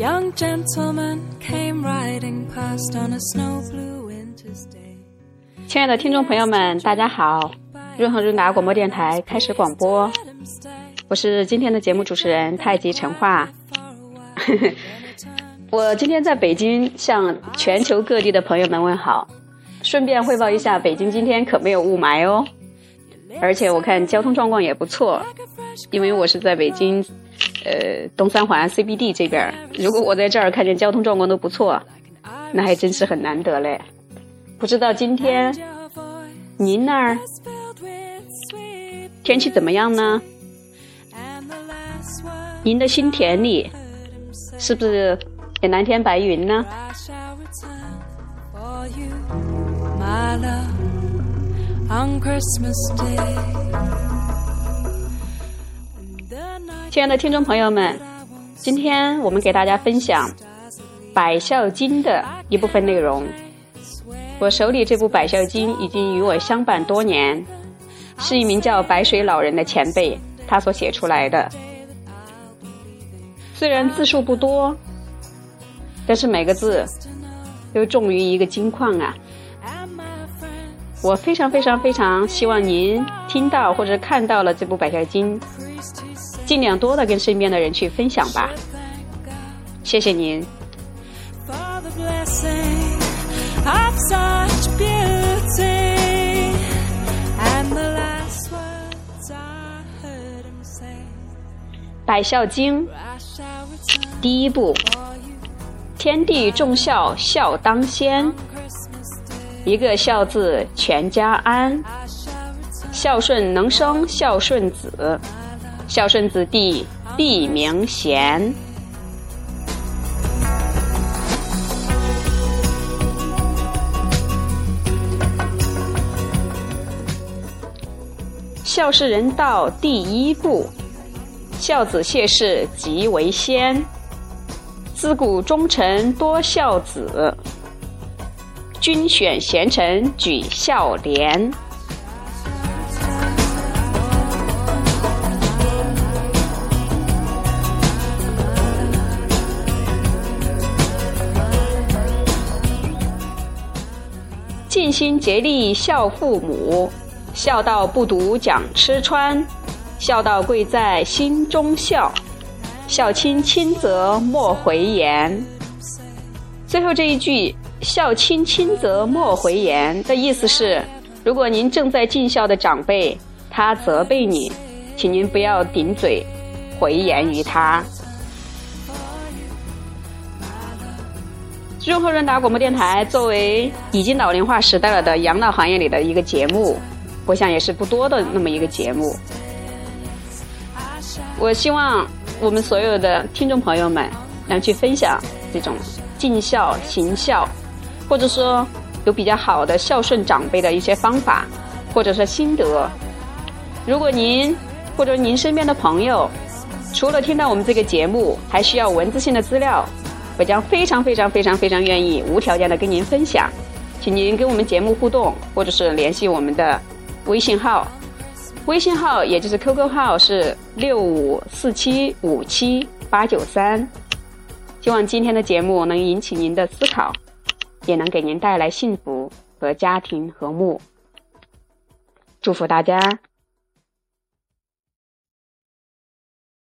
young gentleman came riding past on a snow blue winter's day. 亲爱的听众朋友们，大家好！润和润达广播电台开始广播，我是今天的节目主持人太极陈化。我今天在北京向全球各地的朋友们问好，顺便汇报一下，北京今天可没有雾霾哦，而且我看交通状况也不错，因为我是在北京，呃，东三环 CBD 这边。如果我在这儿看见交通状况都不错，那还真是很难得嘞。不知道今天您那儿天气怎么样呢？您的心田里是不是也蓝天白云呢？I shall return for you, my love, on Christmas Day. 亲爱的听众朋友们，今天我们给大家分享《百孝经》的一部分内容。我手里这部《百孝经》已经与我相伴多年，是一名叫白水老人的前辈他所写出来的。虽然字数不多，但是每个字都重于一个金矿啊！我非常非常非常希望您听到或者看到了这部百孝经，尽量多的跟身边的人去分享吧，谢谢您。百孝经第一部，天地重孝，孝当先。一个孝字，全家安。孝顺能生孝顺子，孝顺子弟必名贤。孝是人道第一步，孝子谢氏即为先。自古忠臣多孝子，君选贤臣举孝廉。尽心竭力孝父母，孝道不独讲吃穿，孝道贵在心中孝。孝亲亲则莫回言。最后这一句“孝亲亲则莫回言”的意思是，如果您正在尽孝的长辈他责备你，请您不要顶嘴回言于他。润和润达广播电台作为已经老龄化时代了的养老行业里的一个节目，我想也是不多的那么一个节目。我希望我们所有的听众朋友们能去分享这种尽孝行孝，或者说有比较好的孝顺长辈的一些方法，或者是心得。如果您或者您身边的朋友，除了听到我们这个节目，还需要文字性的资料，我将非常非常非常非常愿意无条件的跟您分享，请您跟我们节目互动，或者是联系我们的微信号，微信号也就是 QQ 号是六五四七五七八九三。希望今天的节目能引起您的思考，也能给您带来幸福和家庭和睦。祝福大家